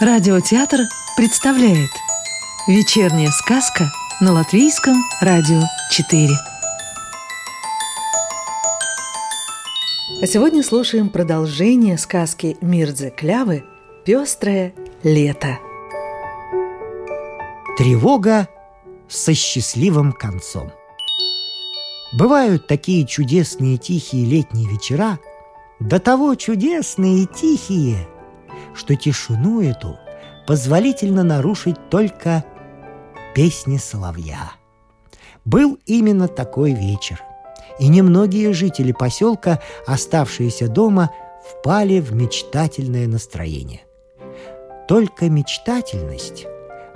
Радиотеатр представляет Вечерняя сказка на Латвийском радио 4 А сегодня слушаем продолжение сказки Мирдзе Клявы «Пестрое лето» Тревога со счастливым концом. Бывают такие чудесные тихие летние вечера, до того чудесные и тихие – что тишину эту позволительно нарушить только песни соловья. Был именно такой вечер, и немногие жители поселка, оставшиеся дома, впали в мечтательное настроение. Только мечтательность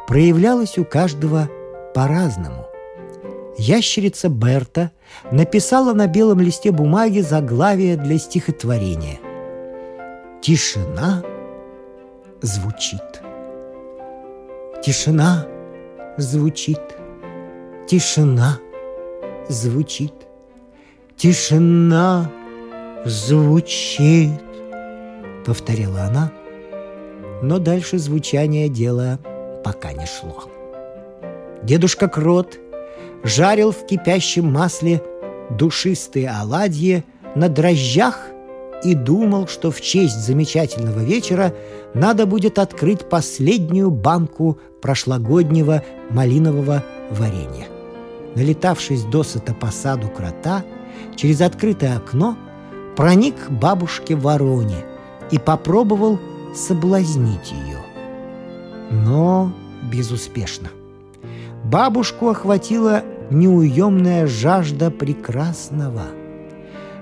проявлялась у каждого по-разному. Ящерица Берта написала на белом листе бумаги заглавие для стихотворения. «Тишина звучит. Тишина звучит, тишина звучит, тишина звучит, повторяла она, но дальше звучание дела пока не шло. Дедушка Крот жарил в кипящем масле душистые оладьи на дрожжах и думал, что в честь замечательного вечера надо будет открыть последнюю банку прошлогоднего малинового варенья. Налетавшись досыта по саду крота, через открытое окно проник к бабушке Вороне и попробовал соблазнить ее. Но безуспешно. Бабушку охватила неуемная жажда прекрасного –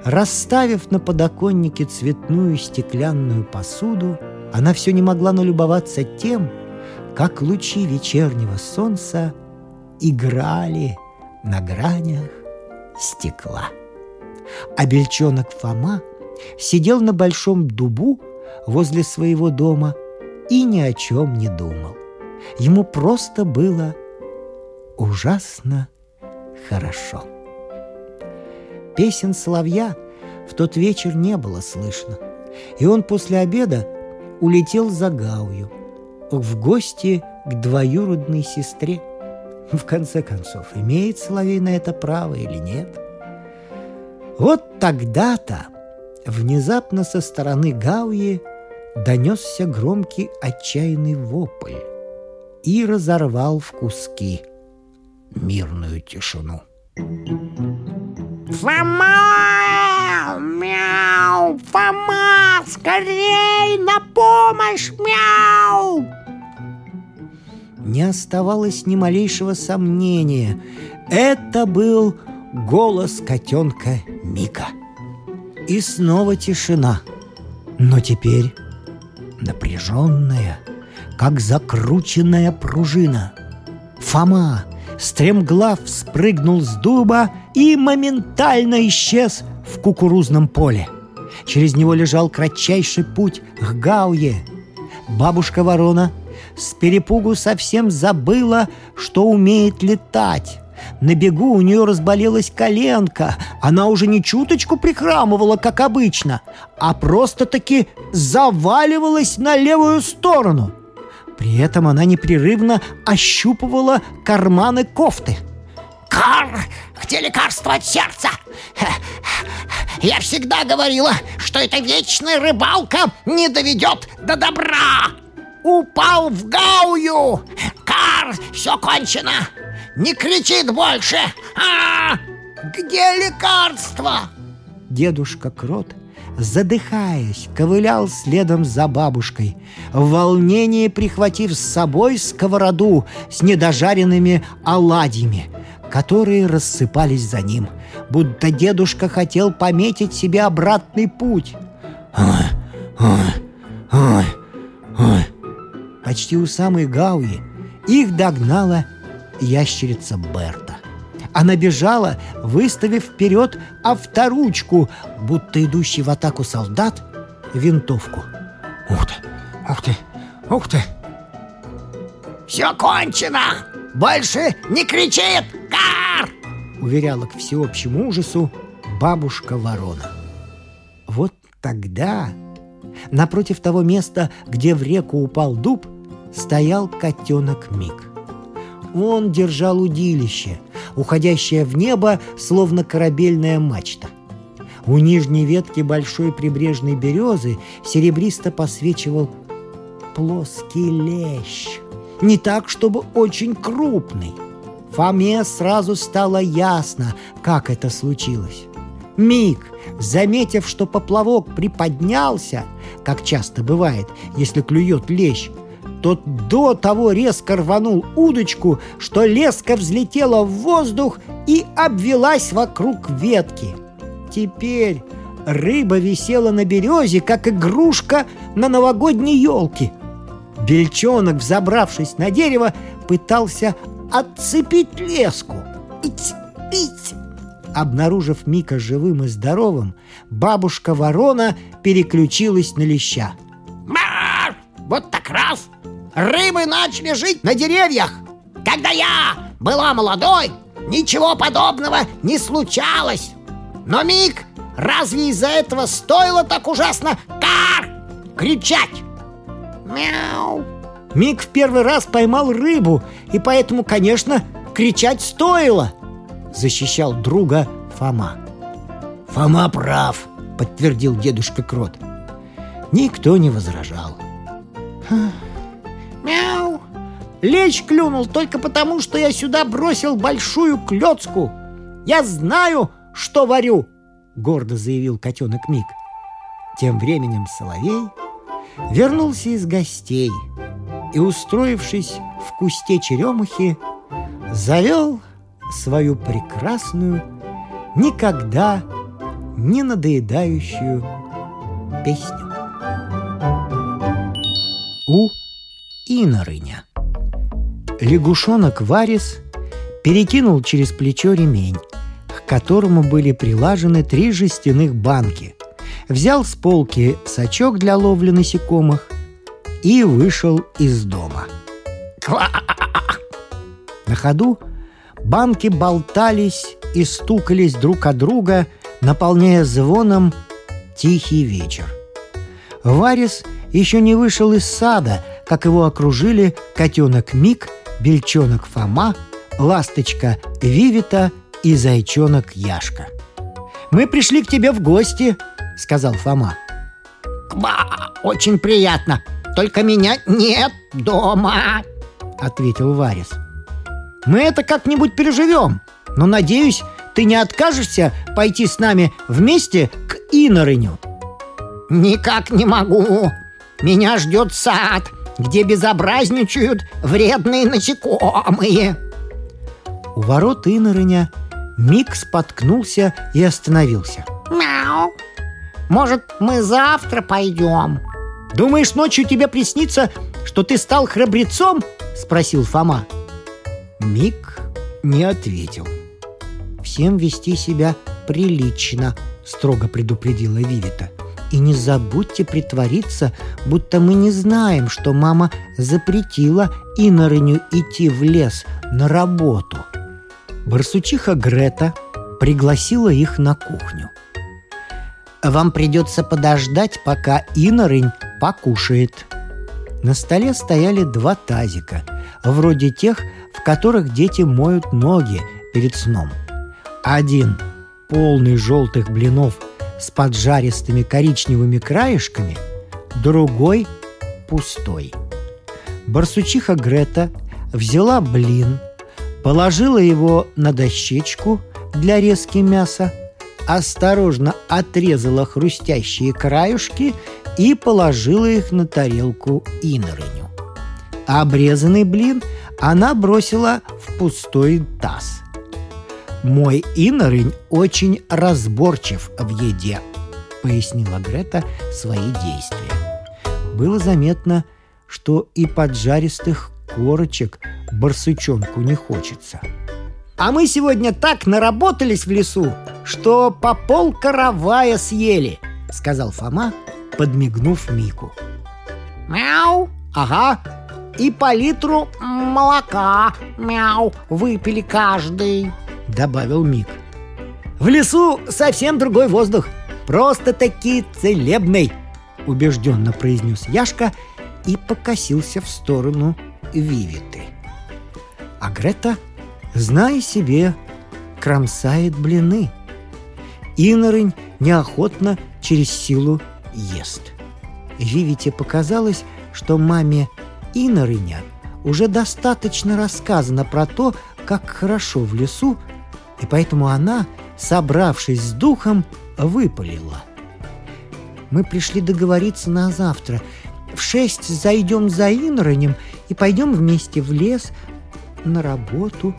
Расставив на подоконнике цветную стеклянную посуду, она все не могла налюбоваться тем, как лучи вечернего солнца играли на гранях стекла. А бельчонок Фома сидел на большом дубу возле своего дома и ни о чем не думал. Ему просто было ужасно хорошо. Песен соловья в тот вечер не было слышно, и он после обеда улетел за Гаую в гости к двоюродной сестре. В конце концов, имеет Соловей на это право или нет? Вот тогда-то внезапно со стороны Гауи донесся громкий отчаянный вопль и разорвал в куски мирную тишину. Фома! Мяу! Фома! Скорей на помощь! Мяу! Не оставалось ни малейшего сомнения. Это был голос котенка Мика. И снова тишина. Но теперь напряженная, как закрученная пружина. Фома стремглав спрыгнул с дуба и моментально исчез в кукурузном поле. Через него лежал кратчайший путь к Гауе. Бабушка ворона с перепугу совсем забыла, что умеет летать. На бегу у нее разболелась коленка. Она уже не чуточку прихрамывала, как обычно, а просто-таки заваливалась на левую сторону – при этом она непрерывно ощупывала карманы кофты. «Кар! Где лекарство от сердца? Я всегда говорила, что эта вечная рыбалка не доведет до добра! Упал в гаую! Кар! Все кончено! Не кричит больше! А! Где лекарство?» Дедушка Крот задыхаясь, ковылял следом за бабушкой, в волнении прихватив с собой сковороду с недожаренными оладьями, которые рассыпались за ним, будто дедушка хотел пометить себе обратный путь. Почти у самой Гауи их догнала ящерица Берта. Она бежала, выставив вперед авторучку, будто идущий в атаку солдат, винтовку. Ух ты, ух ты, ух ты! Все кончено! Больше не кричит! Кар! Уверяла к всеобщему ужасу бабушка ворона. Вот тогда Напротив того места, где в реку упал дуб, стоял котенок Мик. Он держал удилище, уходящее в небо, словно корабельная мачта. У нижней ветки большой прибрежной березы серебристо посвечивал плоский лещ. Не так, чтобы очень крупный. Фоме сразу стало ясно, как это случилось. Миг, заметив, что поплавок приподнялся, как часто бывает, если клюет лещ, тот до того резко рванул удочку, что леска взлетела в воздух и обвелась вокруг ветки. Теперь рыба висела на березе, как игрушка на новогодней елке. Бельчонок, взобравшись на дерево, пытался отцепить леску. Обнаружив Мика живым и здоровым, бабушка-ворона переключилась на леща. Вот так раз! Рыбы начали жить на деревьях! Когда я была молодой, ничего подобного не случалось! Но, Мик, разве из-за этого стоило так ужасно кар кричать? Мяу! Мик в первый раз поймал рыбу, и поэтому, конечно, кричать стоило, защищал друга Фома. Фома прав, подтвердил дедушка Крот. Никто не возражал. Мяу! Лечь клюнул только потому, что я сюда бросил большую клетку. Я знаю, что варю, гордо заявил котенок Мик. Тем временем Соловей вернулся из гостей и, устроившись в кусте черемухи, завел свою прекрасную, никогда не надоедающую песню. У Инорыня Лягушонок Варис перекинул через плечо ремень, к которому были прилажены три жестяных банки, взял с полки сачок для ловли насекомых и вышел из дома. На ходу банки болтались и стукались друг от друга, наполняя звоном тихий вечер. Варис еще не вышел из сада, как его окружили котенок Мик, бельчонок Фома, ласточка Вивита и зайчонок Яшка. «Мы пришли к тебе в гости», — сказал Фома. Кба, очень приятно. Только меня нет дома, ответил Варис. «Мы это как-нибудь переживем, но, надеюсь, ты не откажешься пойти с нами вместе к Инорыню?» Никак не могу. Меня ждет сад, где безобразничают вредные насекомые. У ворот Инорыня Мик споткнулся и остановился. Мяу. Может, мы завтра пойдем? «Думаешь, ночью тебе приснится, что ты стал храбрецом?» — спросил Фома. Мик не ответил. «Всем вести себя прилично», — строго предупредила Вивита. «И не забудьте притвориться, будто мы не знаем, что мама запретила Инорыню идти в лес на работу». Барсучиха Грета пригласила их на кухню. «Вам придется подождать, пока Инорынь покушает». На столе стояли два тазика, вроде тех, в которых дети моют ноги перед сном. Один полный желтых блинов с поджаристыми коричневыми краешками, другой пустой. Барсучиха Грета взяла блин, положила его на дощечку для резки мяса, осторожно отрезала хрустящие краюшки и положила их на тарелку инорыню. Обрезанный блин она бросила в пустой таз. «Мой инорынь очень разборчив в еде», — пояснила Грета свои действия. Было заметно, что и поджаристых корочек барсучонку не хочется. «А мы сегодня так наработались в лесу, что по пол каравая съели», — сказал Фома, подмигнув Мику. Мяу. «Ага, и по литру молока, мяу, выпили каждый», — добавил Мик. «В лесу совсем другой воздух, просто-таки целебный», убежденно произнес Яшка и покосился в сторону Вивиты. А Грета, зная себе, кромсает блины. Инорынь неохотно через силу ест. Вивите показалось, что маме Инорыня уже достаточно рассказано про то, как хорошо в лесу, и поэтому она, собравшись с духом, выпалила. Мы пришли договориться на завтра. В шесть зайдем за Инронем и пойдем вместе в лес на работу.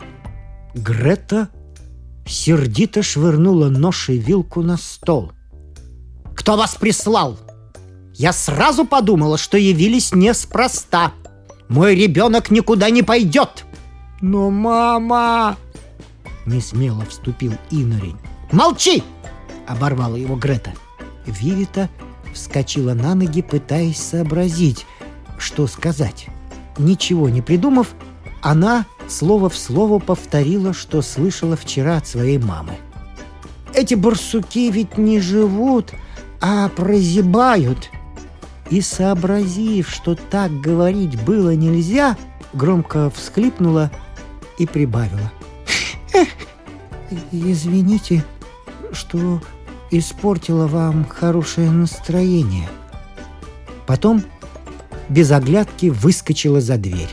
Грета сердито швырнула нож и вилку на стол. «Кто вас прислал? Я сразу подумала, что явились неспроста. Мой ребенок никуда не пойдет!» «Но мама!» Не смело вступил Инорень. «Молчи!» — оборвала его Грета. Вивита вскочила на ноги, пытаясь сообразить, что сказать. Ничего не придумав, она слово в слово повторила, что слышала вчера от своей мамы. «Эти барсуки ведь не живут, а прозябают!» И сообразив, что так говорить было нельзя, громко всхлипнула и прибавила. «Извините, что испортила вам хорошее настроение». Потом без оглядки выскочила за дверь.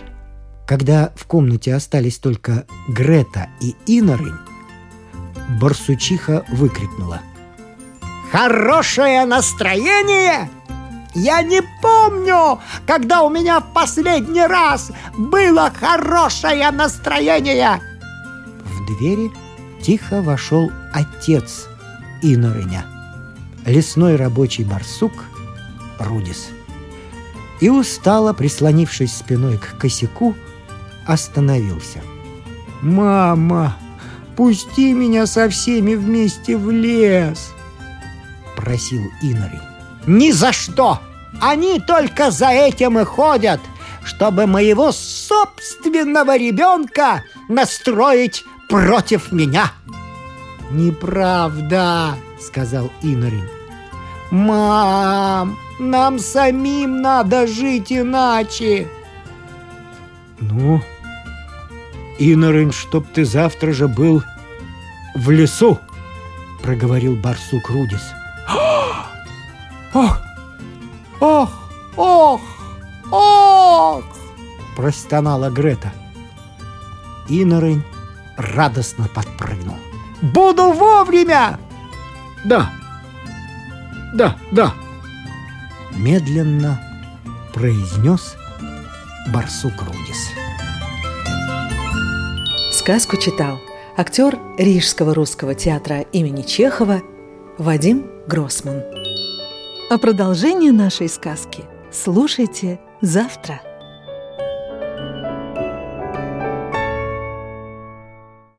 Когда в комнате остались только Грета и Инорынь, Барсучиха выкрикнула. «Хорошее настроение? Я не помню, когда у меня в последний раз было хорошее настроение!» В двери тихо вошел отец Инорыня, лесной рабочий барсук Рудис. И устало, прислонившись спиной к косяку, остановился. «Мама, пусти меня со всеми вместе в лес!» Просил Инорень. «Ни за что! Они только за этим и ходят, чтобы моего собственного ребенка настроить против меня!» «Неправда!» — сказал Инорин. «Мам, нам самим надо жить иначе!» «Ну, Инорин, чтоб ты завтра же был в лесу!» — проговорил барсук Рудис. «Ох! Ох! Ох! Ох!» — простонала Грета. Инорин радостно подпрыгнул. Буду вовремя!» «Да, да, да!» Медленно произнес барсук Рудис. Сказку читал актер Рижского русского театра имени Чехова Вадим Гроссман. А продолжение нашей сказки слушайте завтра.